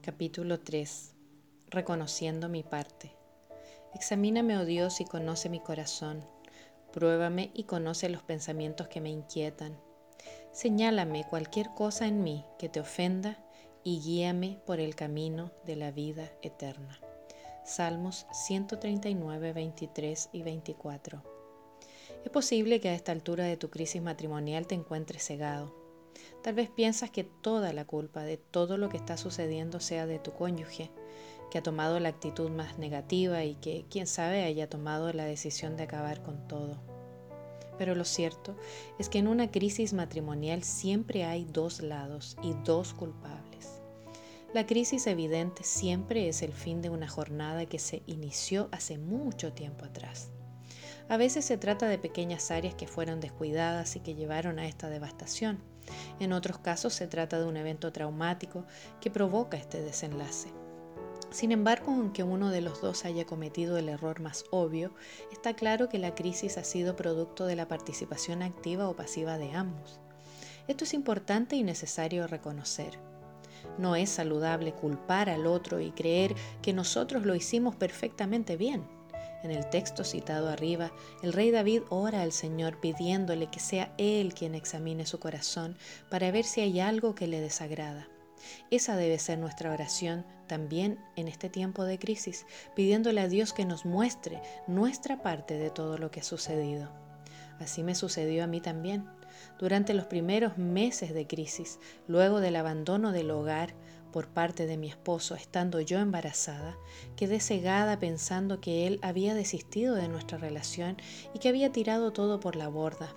Capítulo 3 Reconociendo mi parte. Examíname, oh Dios, y conoce mi corazón. Pruébame y conoce los pensamientos que me inquietan. Señálame cualquier cosa en mí que te ofenda y guíame por el camino de la vida eterna. Salmos 139, 23 y 24. Es posible que a esta altura de tu crisis matrimonial te encuentres cegado. Tal vez piensas que toda la culpa de todo lo que está sucediendo sea de tu cónyuge, que ha tomado la actitud más negativa y que, quién sabe, haya tomado la decisión de acabar con todo. Pero lo cierto es que en una crisis matrimonial siempre hay dos lados y dos culpables. La crisis evidente siempre es el fin de una jornada que se inició hace mucho tiempo atrás. A veces se trata de pequeñas áreas que fueron descuidadas y que llevaron a esta devastación. En otros casos se trata de un evento traumático que provoca este desenlace. Sin embargo, aunque uno de los dos haya cometido el error más obvio, está claro que la crisis ha sido producto de la participación activa o pasiva de ambos. Esto es importante y necesario reconocer. No es saludable culpar al otro y creer que nosotros lo hicimos perfectamente bien. En el texto citado arriba, el rey David ora al Señor pidiéndole que sea Él quien examine su corazón para ver si hay algo que le desagrada. Esa debe ser nuestra oración también en este tiempo de crisis, pidiéndole a Dios que nos muestre nuestra parte de todo lo que ha sucedido. Así me sucedió a mí también. Durante los primeros meses de crisis, luego del abandono del hogar por parte de mi esposo, estando yo embarazada, quedé cegada pensando que él había desistido de nuestra relación y que había tirado todo por la borda.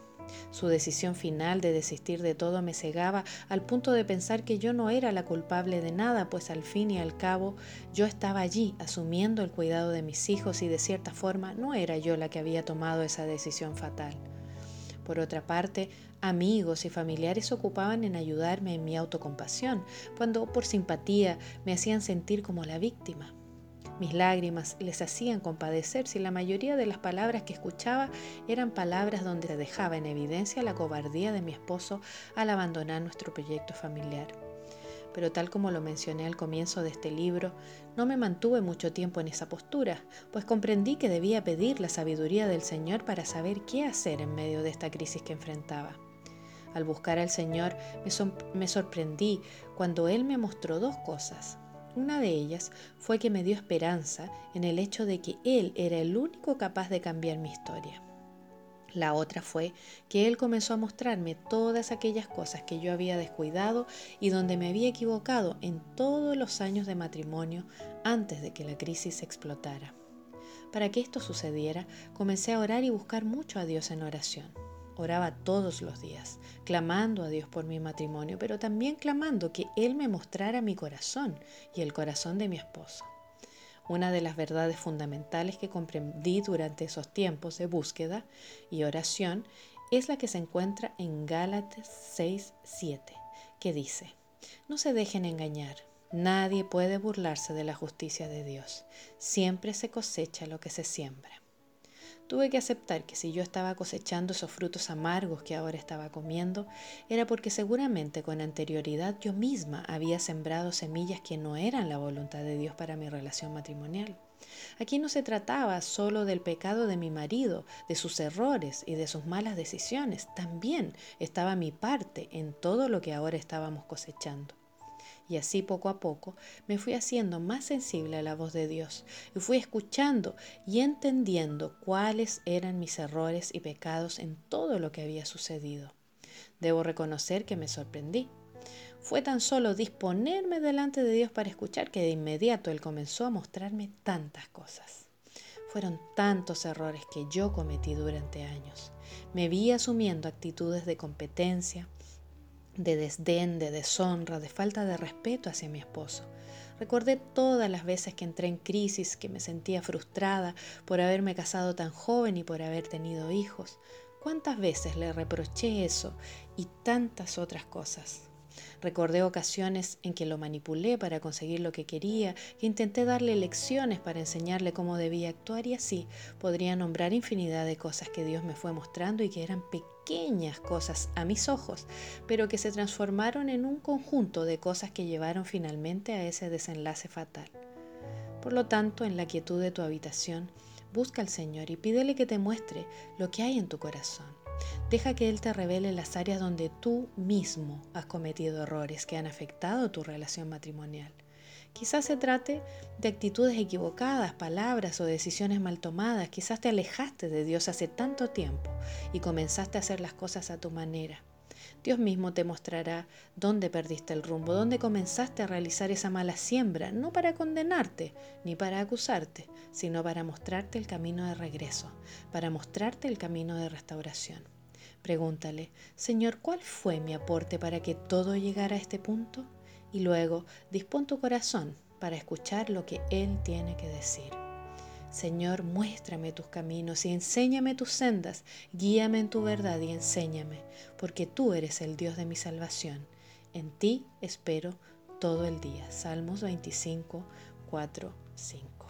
Su decisión final de desistir de todo me cegaba al punto de pensar que yo no era la culpable de nada, pues al fin y al cabo yo estaba allí asumiendo el cuidado de mis hijos y de cierta forma no era yo la que había tomado esa decisión fatal. Por otra parte, amigos y familiares se ocupaban en ayudarme en mi autocompasión, cuando por simpatía me hacían sentir como la víctima. Mis lágrimas les hacían compadecer si la mayoría de las palabras que escuchaba eran palabras donde se dejaba en evidencia la cobardía de mi esposo al abandonar nuestro proyecto familiar. Pero tal como lo mencioné al comienzo de este libro, no me mantuve mucho tiempo en esa postura, pues comprendí que debía pedir la sabiduría del Señor para saber qué hacer en medio de esta crisis que enfrentaba. Al buscar al Señor me, sorprendí cuando Él me mostró dos cosas. Una de ellas fue que me dio esperanza en el hecho de que Él era el único capaz de cambiar mi historia. La otra fue que Él comenzó a mostrarme todas aquellas cosas que yo había descuidado y donde me había equivocado en todos los años de matrimonio antes de que la crisis explotara. Para que esto sucediera, comencé a orar y buscar mucho a Dios en oración. Oraba todos los días, clamando a Dios por mi matrimonio, pero también clamando que Él me mostrara mi corazón y el corazón de mi esposo. Una de las verdades fundamentales que comprendí durante esos tiempos de búsqueda y oración es la que se encuentra en Gálatas 6:7, que dice: No se dejen engañar. Nadie puede burlarse de la justicia de Dios. Siempre se cosecha lo que se siembra. Tuve que aceptar que si yo estaba cosechando esos frutos amargos que ahora estaba comiendo, era porque seguramente con anterioridad yo misma había sembrado semillas que no eran la voluntad de Dios para mi relación matrimonial. Aquí no se trataba solo del pecado de mi marido, de sus errores y de sus malas decisiones, también estaba mi parte en todo lo que ahora estábamos cosechando. Y así poco a poco me fui haciendo más sensible a la voz de Dios y fui escuchando y entendiendo cuáles eran mis errores y pecados en todo lo que había sucedido. Debo reconocer que me sorprendí. Fue tan solo disponerme delante de Dios para escuchar que de inmediato Él comenzó a mostrarme tantas cosas. Fueron tantos errores que yo cometí durante años. Me vi asumiendo actitudes de competencia, de desdén, de deshonra, de falta de respeto hacia mi esposo. Recordé todas las veces que entré en crisis, que me sentía frustrada por haberme casado tan joven y por haber tenido hijos. ¿Cuántas veces le reproché eso y tantas otras cosas? Recordé ocasiones en que lo manipulé para conseguir lo que quería, que intenté darle lecciones para enseñarle cómo debía actuar y así podría nombrar infinidad de cosas que Dios me fue mostrando y que eran pequeñas cosas a mis ojos, pero que se transformaron en un conjunto de cosas que llevaron finalmente a ese desenlace fatal. Por lo tanto, en la quietud de tu habitación, busca al Señor y pídele que te muestre lo que hay en tu corazón Deja que Él te revele las áreas donde tú mismo has cometido errores que han afectado tu relación matrimonial. Quizás se trate de actitudes equivocadas, palabras o decisiones mal tomadas. Quizás te alejaste de Dios hace tanto tiempo y comenzaste a hacer las cosas a tu manera. Dios mismo te mostrará dónde perdiste el rumbo, dónde comenzaste a realizar esa mala siembra, no para condenarte ni para acusarte, sino para mostrarte el camino de regreso, para mostrarte el camino de restauración. Pregúntale, Señor, ¿cuál fue mi aporte para que todo llegara a este punto? Y luego dispón tu corazón para escuchar lo que Él tiene que decir. Señor, muéstrame tus caminos y enséñame tus sendas, guíame en tu verdad y enséñame, porque tú eres el Dios de mi salvación. En ti espero todo el día. Salmos 25, 4, 5.